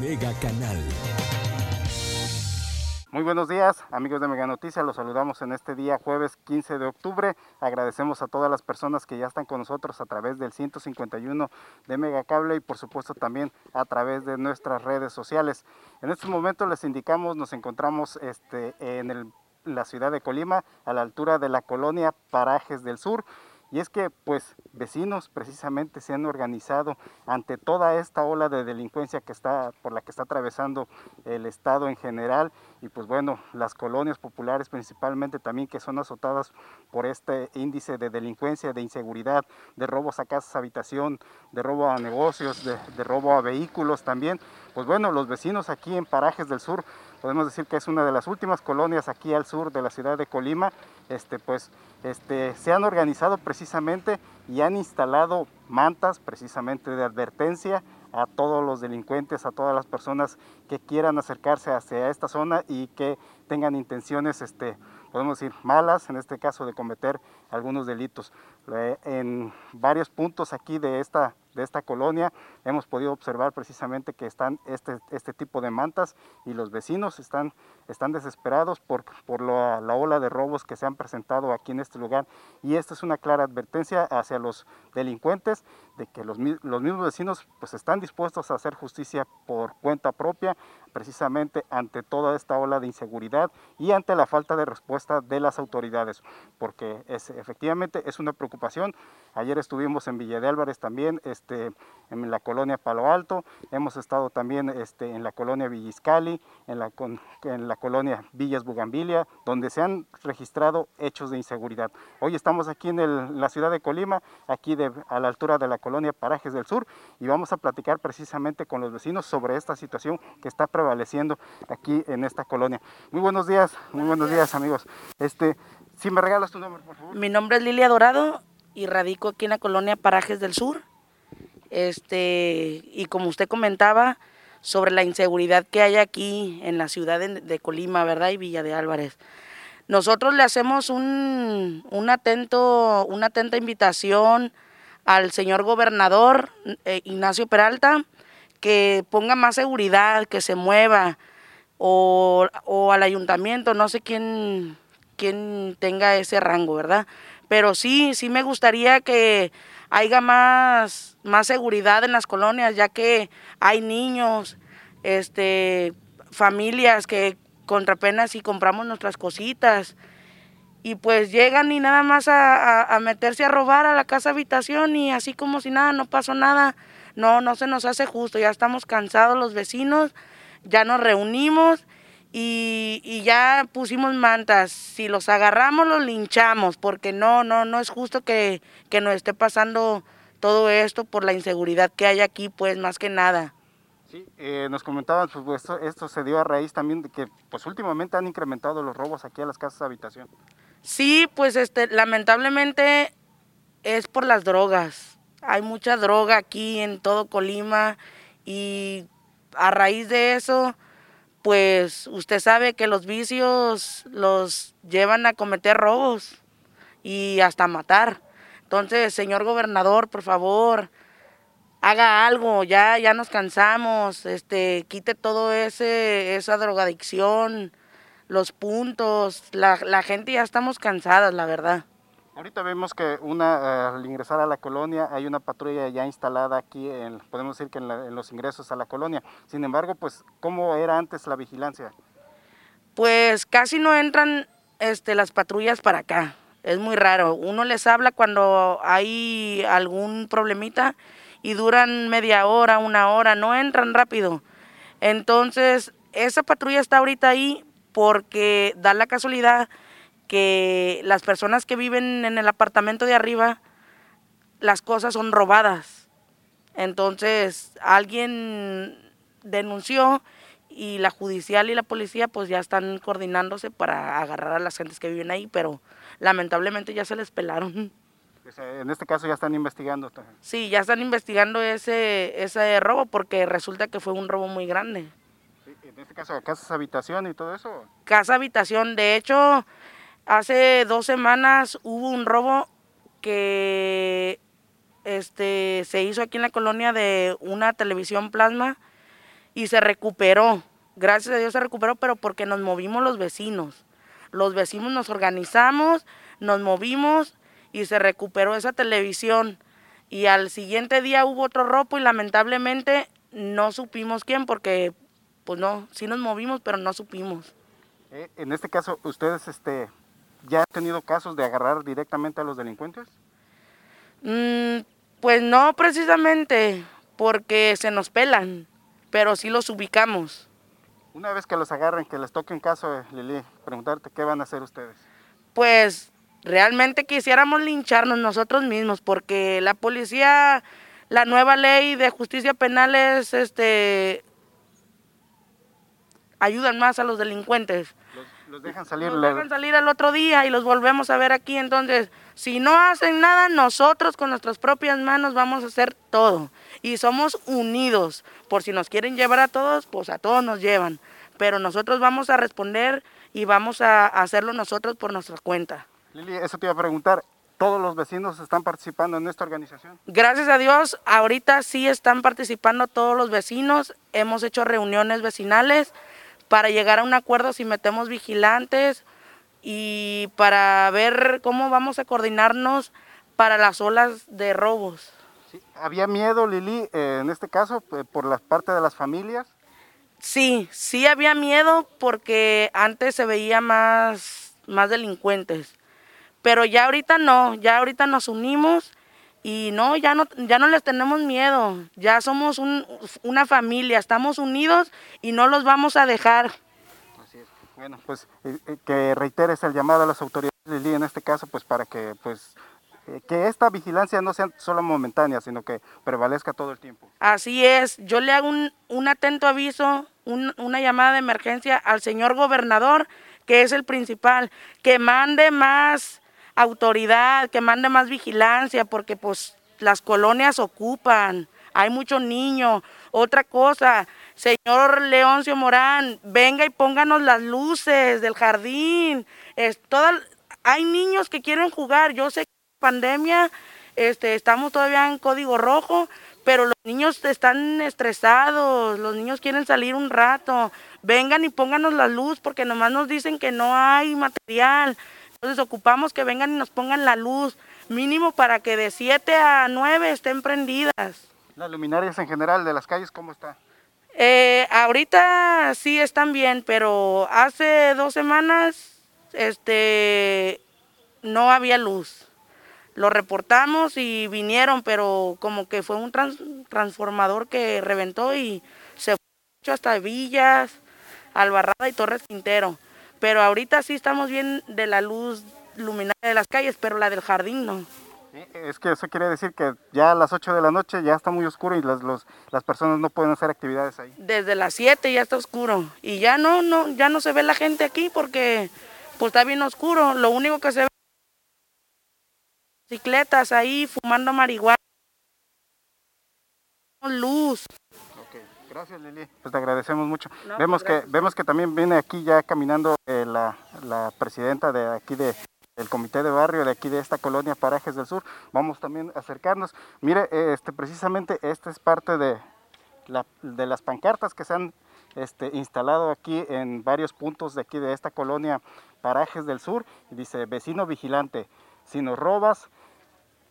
Mega Canal. Muy buenos días, amigos de Mega Noticias. Los saludamos en este día, jueves 15 de octubre. Agradecemos a todas las personas que ya están con nosotros a través del 151 de Mega Cable y, por supuesto, también a través de nuestras redes sociales. En estos momentos les indicamos, nos encontramos este, en el- la ciudad de Colima, a la altura de la colonia Parajes del Sur. Y es que, pues, vecinos precisamente se han organizado ante toda esta ola de delincuencia que está, por la que está atravesando el Estado en general. Y pues bueno, las colonias populares principalmente también que son azotadas por este índice de delincuencia, de inseguridad, de robos a casas, habitación, de robo a negocios, de, robo a vehículos también. Pues bueno, los vecinos aquí en Parajes del Sur, podemos decir que es una de las últimas colonias aquí al sur de la ciudad de Colima, este, pues este, se han organizado precisamente y han instalado mantas precisamente de advertencia a todos los delincuentes, a todas las personas que quieran acercarse hacia esta zona y que tengan intenciones, este, podemos decir, malas, en este caso de cometer algunos delitos. Eh, en varios puntos aquí de esta, de esta colonia hemos podido observar precisamente que están este, este tipo de mantas y los vecinos están, están desesperados por, por la, la ola de robos que se han presentado aquí en este lugar y esta es una clara advertencia hacia los delincuentes de que los, los mismos vecinos pues están dispuestos a hacer justicia por cuenta propia precisamente ante toda esta ola de inseguridad y ante la falta de respuesta de las autoridades, porque es, efectivamente es una preocupación. Ayer estuvimos en Villa de Álvarez también, este, en la colonia Palo Alto, hemos estado también este, en la colonia Villiscali, en la, en la colonia Villas Bugambilia, donde se han registrado hechos de inseguridad. Hoy estamos aquí en la ciudad de Colima, aquí de- a la altura de la colonia Parajes del Sur, y vamos a platicar precisamente con los vecinos sobre esta situación que está prevaleciendo aquí en esta colonia. Muy buenos días, muy buenos días amigos. Este, si me regalas tu nombre, por favor. Mi nombre es Lilia Dorado y radico aquí en la colonia Parajes del Sur. Este, y como usted comentaba sobre la inseguridad que hay aquí en la ciudad de, Colima, ¿verdad? Y Villa de Álvarez. Nosotros le hacemos un, un atento, una atenta invitación al señor gobernador eh, Ignacio Peralta que ponga más seguridad, que se mueva, o, o al ayuntamiento, no sé quién, quién tenga ese rango, ¿verdad? Pero sí, sí me gustaría que haya más, más seguridad en las colonias, ya que hay niños, este, familias que contra penas y compramos nuestras cositas y pues llegan y nada más a, a- a meterse a robar a la casa habitación y así como si nada, no pasó nada. No, no se nos hace justo, ya estamos cansados los vecinos, ya nos reunimos y, y ya pusimos mantas. Si los agarramos, los linchamos, porque no, no, no es justo que, que nos esté pasando todo esto por la inseguridad que hay aquí, pues más que nada. Sí, eh, nos comentaban, pues esto, esto se dio a raíz también de que pues últimamente han incrementado los robos aquí a las casas de habitación. Sí, pues este, lamentablemente es por las drogas. Hay mucha droga aquí en todo Colima y a raíz de eso, pues usted sabe que los vicios los llevan a cometer robos y hasta matar. Entonces, señor gobernador, por favor, haga algo, ya, ya nos cansamos, este, quite todo ese, esa drogadicción, los puntos, la, la gente ya estamos cansadas, la verdad. Ahorita vemos que una, eh, al ingresar a la colonia hay una patrulla ya instalada aquí, en, podemos decir que en, la- en los ingresos a la colonia. Sin embargo, pues, ¿cómo era antes la vigilancia? Pues casi no entran este, las patrullas para acá. Es muy raro. Uno les habla cuando hay algún problemita y duran media hora, una hora, no entran rápido. Entonces, esa patrulla está ahorita ahí porque da la casualidad que las personas que viven en el apartamento de arriba, las cosas son robadas. Entonces alguien denunció y la judicial y la policía pues ya están coordinándose para agarrar a las gentes que viven ahí, pero lamentablemente ya se les pelaron. En este caso ya están investigando. Sí, ya están investigando ese, ese robo porque resulta que fue un robo muy grande. en este caso, casas habitación y todo eso. Casa habitación, de hecho, hace dos semanas hubo un robo que este, se hizo aquí en la colonia de una televisión plasma y se recuperó. Gracias a Dios se recuperó, pero porque nos movimos los vecinos. Los vecinos nos organizamos, nos movimos y se recuperó esa televisión. Y al siguiente día hubo otro robo y lamentablemente no supimos quién porque, pues no, sí nos movimos, pero no supimos. Eh, en este caso, ¿ustedes este, ya han tenido casos de agarrar directamente a los delincuentes? Mm, pues no precisamente, porque se nos pelan, pero sí los ubicamos. Una vez que los agarren, que les toque en caso, Lili, preguntarte qué van a hacer ustedes. Pues realmente quisiéramos lincharnos nosotros mismos, porque la policía, la nueva ley de justicia penal es, este, ayudan más a los delincuentes. Los, dejan salir. Los dejan salir al otro día y los volvemos a ver aquí. Entonces, si no hacen nada, nosotros con nuestras propias manos vamos a hacer todo. Y somos unidos. Por si nos quieren llevar a todos, pues a todos nos llevan. Pero nosotros vamos a responder y vamos a hacerlo nosotros por nuestra cuenta. Lili, eso te iba a preguntar. ¿Todos los vecinos están participando en esta organización? Gracias a Dios, ahorita sí están participando todos los vecinos. Hemos hecho reuniones vecinales para llegar a un acuerdo si metemos vigilantes y para ver cómo vamos a coordinarnos para las olas de robos. ¿Había miedo, Lili, eh, en este caso, por la parte de las familias? Sí, sí había miedo porque antes se veía más, más delincuentes. Pero ya ahorita no, ya ahorita nos unimos y no, ya no, ya no les tenemos miedo. Ya somos una familia, estamos unidos y no los vamos a dejar. Así es. Bueno, pues eh, eh, que reiteres el llamado a las autoridades, Lili, en este caso, pues para que pues eh, que esta vigilancia no sea solo momentánea, sino que prevalezca todo el tiempo. Así es, yo le hago un, atento aviso, una llamada de emergencia al señor gobernador, que es el principal, que mande más autoridad, que mande más vigilancia, porque pues las colonias ocupan, hay muchos niños. Otra cosa, señor Leoncio Morán, venga y pónganos las luces del jardín. Es hay niños que quieren jugar, yo sé que pandemia, este, estamos todavía en código rojo, pero los niños están estresados, los niños quieren salir un rato. Vengan y pónganos la luz porque nomás nos dicen que no hay material. Entonces ocupamos que vengan y nos pongan la luz, mínimo para que de 7 a 9 estén prendidas. ¿Las luminarias en general de las calles cómo está? Eh, ahorita sí están bien, pero hace dos semanas este, no había luz. Lo reportamos y vinieron, pero como que fue un transformador que reventó y se fue hasta Villas, Albarrada y Torres Quintero. Pero ahorita sí estamos bien de la luz luminaria de las calles, pero la del jardín no. Es que eso quiere decir que ya a las 8 de la noche ya está muy oscuro y las, las personas no pueden hacer actividades ahí. Desde las 7 ya está oscuro y ya no, no, ya no se ve la gente aquí porque pues está bien oscuro. Lo único que se ve bicicletas ahí fumando marihuana. Luz. Gracias Lili, pues te agradecemos mucho. vemos que vemos que también viene aquí ya caminando eh, la, presidenta de aquí de el comité de barrio de aquí de esta colonia Parajes del Sur. Vamos también a acercarnos. Mire, eh, este precisamente esta es parte de la, de las pancartas que se han este, instalado aquí en varios puntos de aquí de esta colonia Parajes del Sur. Dice, vecino vigilante, si nos robas,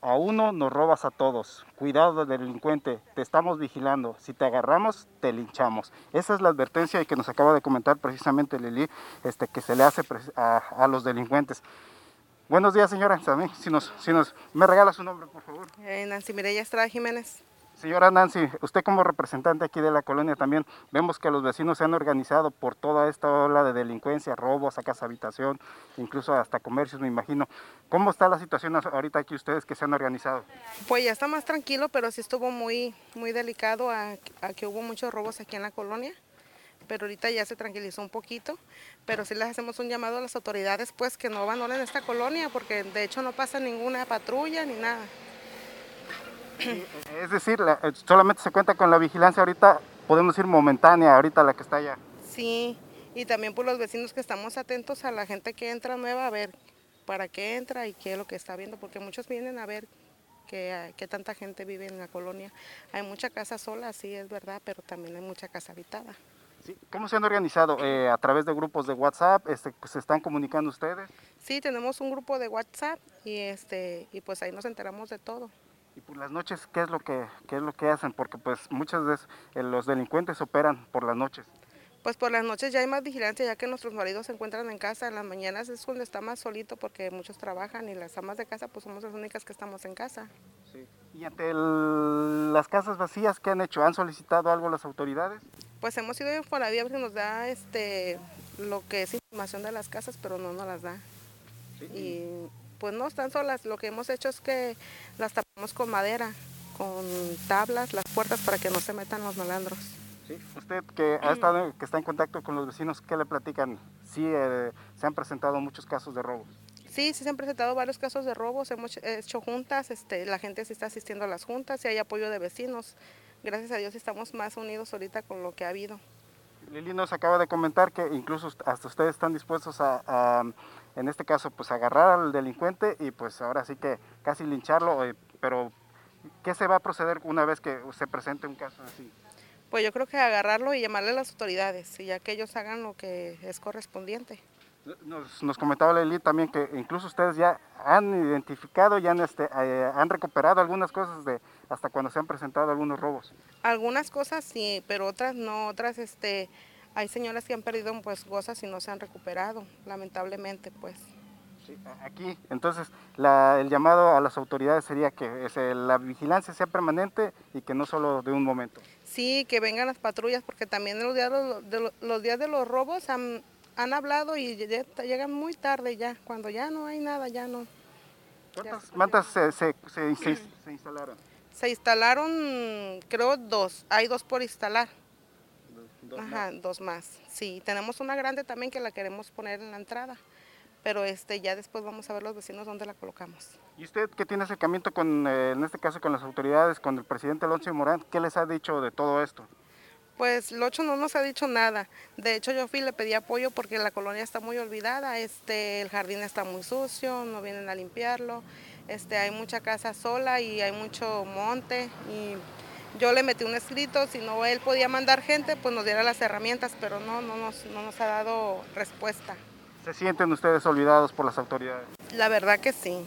a uno nos robas a todos. Cuidado delincuente, te estamos vigilando. Si te agarramos, te linchamos. Esa es la advertencia que nos acaba de comentar precisamente Lili, este, que se le hace a, los delincuentes. Buenos días, señora. Si nos, si nos, ¿Me regala su nombre, por favor? Eh, Nancy Mireya Estrada Jiménez. Señora Nancy, usted como representante aquí de la colonia también vemos que los vecinos se han organizado por toda esta ola de delincuencia, robos a habitación, incluso hasta comercios, me imagino. ¿Cómo está la situación ahorita aquí ustedes que se han organizado? Pues ya está más tranquilo, pero sí estuvo muy, muy delicado a, que hubo muchos robos aquí en la colonia pero ahorita ya se tranquilizó un poquito, pero sí les hacemos un llamado a las autoridades pues que no abandonen esta colonia porque de hecho no pasa ninguna patrulla ni nada. Es decir, eh, solamente se cuenta con la vigilancia ahorita, podemos decir momentánea, ahorita la que está allá. Sí, y también por los vecinos que estamos atentos a la gente que entra nueva, a ver para qué entra y qué es lo que está viendo, porque muchos vienen a ver qué, tanta gente vive en la colonia. Hay mucha casa sola, sí, es verdad, pero también hay mucha casa habitada. ¿Cómo se han organizado? Eh, ¿A través de grupos de WhatsApp? Este, pues, ¿Se están comunicando ustedes? Sí, tenemos un grupo de WhatsApp y, este, y pues ahí nos enteramos de todo. Y por las noches, ¿qué es lo que, qué es lo que hacen? Porque pues muchas veces eh, los delincuentes operan por las noches. Pues por las noches ya hay más vigilancia, ya que nuestros maridos se encuentran en casa. En las mañanas es cuando está más solito porque muchos trabajan y las amas de casa pues somos las únicas que estamos en casa. Sí. ¿Y ante las casas vacías qué han hecho? ¿Han solicitado algo las autoridades? Pues hemos ido por la vía que nos da este, lo que es información de las casas, pero no nos las da. Sí. Y pues no están solas, lo que hemos hecho es que las tapamos con madera, con tablas, las puertas para que no se metan los malandros. Sí. Usted que ha estado, que está en contacto con los vecinos, ¿qué le platican? Sí, eh, se han presentado muchos casos de robos. Sí, sí se han presentado varios casos de robos, hemos hecho juntas, este, la gente se está asistiendo a las juntas y hay apoyo de vecinos. Gracias a Dios estamos más unidos ahorita con lo que ha habido. Lili nos acaba de comentar que incluso hasta ustedes están dispuestos a en este caso pues agarrar al delincuente y pues ahora sí que casi lincharlo, eh, pero ¿qué se va a proceder una vez que se presente un caso así? Pues yo creo que agarrarlo y llamarle a las autoridades, y ya que ellos hagan lo que es correspondiente. Nos, comentaba Lili también que incluso ustedes ya han identificado, ya han, este, eh, han recuperado algunas cosas de hasta cuando se han presentado algunos robos. Algunas cosas sí, pero otras no, otras este, hay señoras que han perdido pues cosas y no se han recuperado, lamentablemente pues. Sí, aquí, entonces, el llamado a las autoridades sería que la vigilancia sea permanente y que no solo de un momento. Sí, que vengan las patrullas, porque también los días de los, los días de los robos han, han hablado y llegan muy tarde ya, cuando ya no hay nada, ya no. ¿Cuántas mantas se, se, se, se instalaron? Se instalaron, creo, dos, hay dos por instalar. Dos Ajá, más. dos más. Sí, tenemos una grande también que la queremos poner en la entrada, pero este ya después vamos a ver los vecinos dónde la colocamos. ¿Y usted qué tiene acercamiento con, eh, en este caso, con las autoridades, con el presidente Alonso Morán? ¿Qué les ha dicho de todo esto? Pues Locho no nos ha dicho nada. De hecho, yo fui y le pedí apoyo porque la colonia está muy olvidada, este, el jardín está muy sucio, no vienen a limpiarlo, este, hay mucha casa sola y hay mucho monte y yo le metí un escrito, si no él podía mandar gente, pues nos diera las herramientas, pero no, no, nos, no nos ha dado respuesta. ¿Se sienten ustedes olvidados por las autoridades? La verdad que sí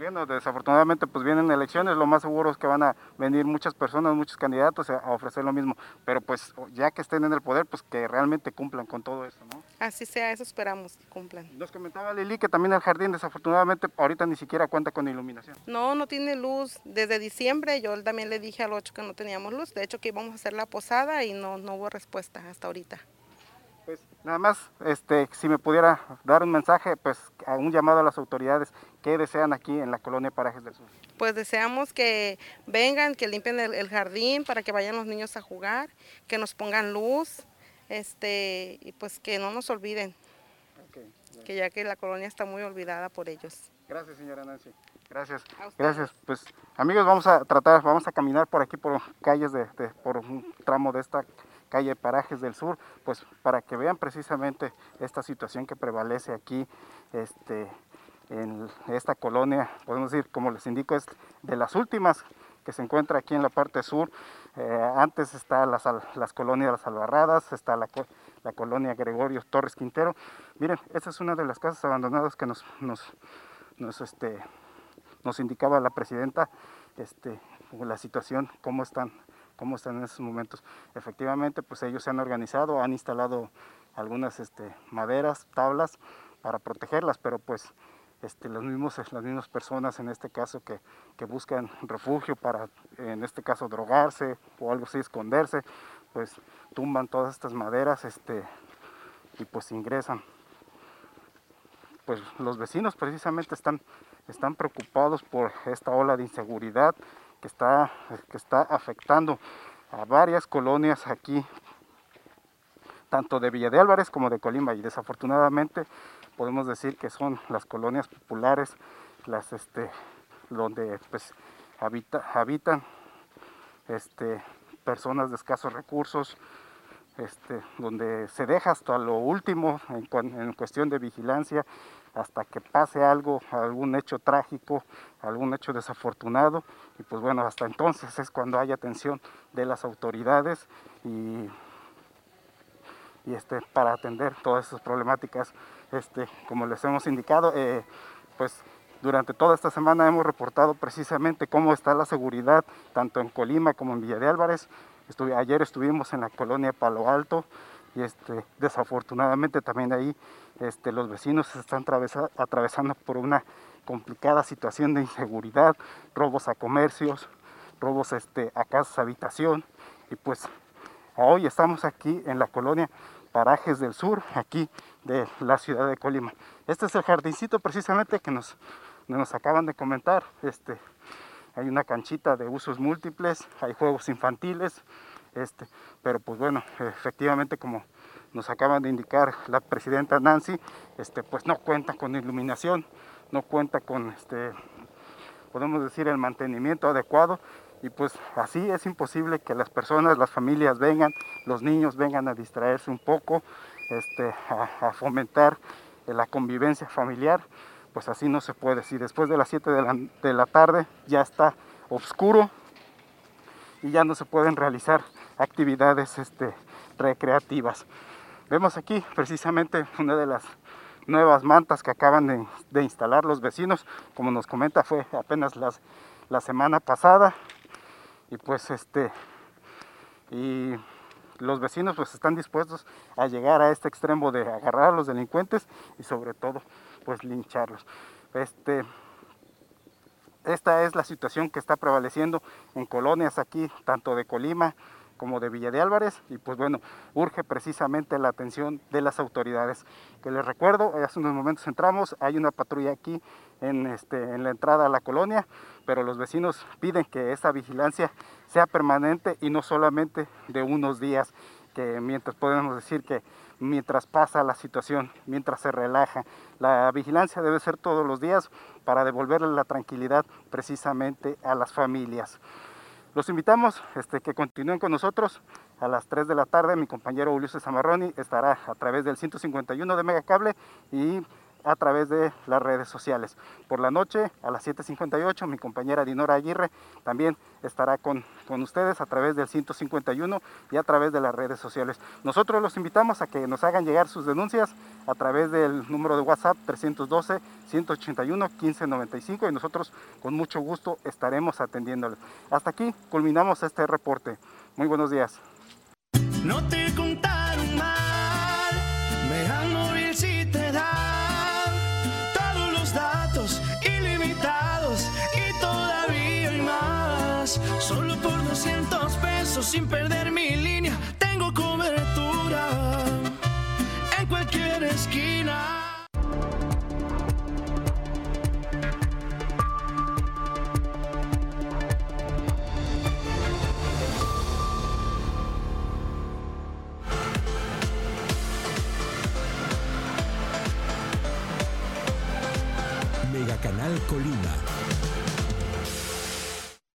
viendo, desafortunadamente pues vienen elecciones, lo más seguro es que van a venir muchas personas, muchos candidatos a, ofrecer lo mismo, pero pues ya que estén en el poder, pues que realmente cumplan con todo eso, ¿no? Así sea, eso esperamos que cumplan. Nos comentaba Lili que también el jardín desafortunadamente ahorita ni siquiera cuenta con iluminación. No, no tiene luz. Desde diciembre yo también le dije al 8 que no teníamos luz, de hecho que íbamos a hacer la posada y no, no hubo respuesta hasta ahorita. Nada más, este, si me pudiera dar un mensaje, pues a un llamado a las autoridades que desean aquí en la colonia Parajes del Sur. Pues deseamos que vengan, que limpien el, jardín para que vayan los niños a jugar, que nos pongan luz, este, y pues que no nos olviden, que ya que la colonia está muy olvidada por ellos. Gracias, señora Nancy. Gracias. Gracias. Pues amigos, vamos a tratar, vamos a caminar por aquí por calles de por un tramo de esta calle Parajes del Sur, pues para que vean precisamente esta situación que prevalece aquí este, en esta colonia, podemos decir, como les indico, es de las últimas que se encuentra aquí en la parte sur. Eh, antes está las, las colonias Las Albarradas, está la, la, colonia Gregorio Torres Quintero. Miren, esta es una de las casas abandonadas que nos, nos, nos, este, nos indicaba la presidenta este, la situación, cómo están cómo están en esos momentos. Efectivamente, pues ellos se han organizado, han instalado algunas este, maderas, tablas para protegerlas, pero pues este, los mismos, las mismas personas en este caso que, que, buscan refugio para, en este caso, drogarse o algo así, esconderse, pues tumban todas estas maderas este, y pues ingresan. Pues los vecinos precisamente están, están preocupados por esta ola de inseguridad que está, que está afectando a varias colonias aquí, tanto de Villa de Álvarez como de Colima, y desafortunadamente podemos decir que son las colonias populares, las este, donde pues habitan este, personas de escasos recursos, este, donde se deja hasta lo último en, en, cuestión de vigilancia, hasta que pase algo, algún hecho trágico, algún hecho desafortunado, y pues bueno, hasta entonces es cuando hay atención de las autoridades y, y este, para atender todas esas problemáticas, este, como les hemos indicado, eh, pues durante toda esta semana hemos reportado precisamente cómo está la seguridad, tanto en Colima como en Villa de Álvarez. ayer estuvimos en la colonia Palo Alto y este, desafortunadamente también ahí este, los vecinos se están atravesando por una complicada situación de inseguridad, robos a comercios, robos este, a casas, habitación. Y pues hoy estamos aquí en la colonia Parajes del Sur, aquí de la ciudad de Colima. Este es el jardincito precisamente que nos, nos acaban de comentar. Este, hay una canchita de usos múltiples, hay juegos infantiles, este, pero pues bueno, efectivamente como nos acaban de indicar la presidenta Nancy, este, pues no cuenta con iluminación, no cuenta con, este, podemos decir, el mantenimiento adecuado y pues así es imposible que las personas, las familias vengan, los niños vengan a distraerse un poco, a, fomentar la convivencia familiar, pues así no se puede. Si después de las 7 de la, de la tarde ya está oscuro y ya no se pueden realizar actividades este, recreativas. Vemos aquí precisamente una de las nuevas mantas que acaban de, instalar los vecinos. Como nos comenta, fue apenas las, la semana pasada. Y pues este, y los vecinos pues están dispuestos a llegar a este extremo de agarrar a los delincuentes y sobre todo pues lincharlos. Este, esta es la situación que está prevaleciendo en colonias aquí, tanto de Colima como de Villa de Álvarez y pues bueno, urge precisamente la atención de las autoridades. Que les recuerdo, hace unos momentos entramos, hay una patrulla aquí en, este, en la entrada a la colonia, pero los vecinos piden que esa vigilancia sea permanente y no solamente de unos días, que mientras podemos decir que mientras pasa la situación, mientras se relaja. La vigilancia debe ser todos los días para devolverle la tranquilidad precisamente a las familias. Los invitamos este, que continúen con nosotros a las 3 de la tarde. Mi compañero Ulises Zamarroni estará a través del 151 de Megacable y a través de las redes sociales. Por la noche, a las 7.58, mi compañera Dinora Aguirre también estará con, con ustedes a través del 151 y a través de las redes sociales. Nosotros los invitamos a que nos hagan llegar sus denuncias a través del número de WhatsApp 312-181-1595 y nosotros con mucho gusto estaremos atendiéndoles. Hasta aquí culminamos este reporte. Muy buenos días. No te 200 pesos sin perder mi línea.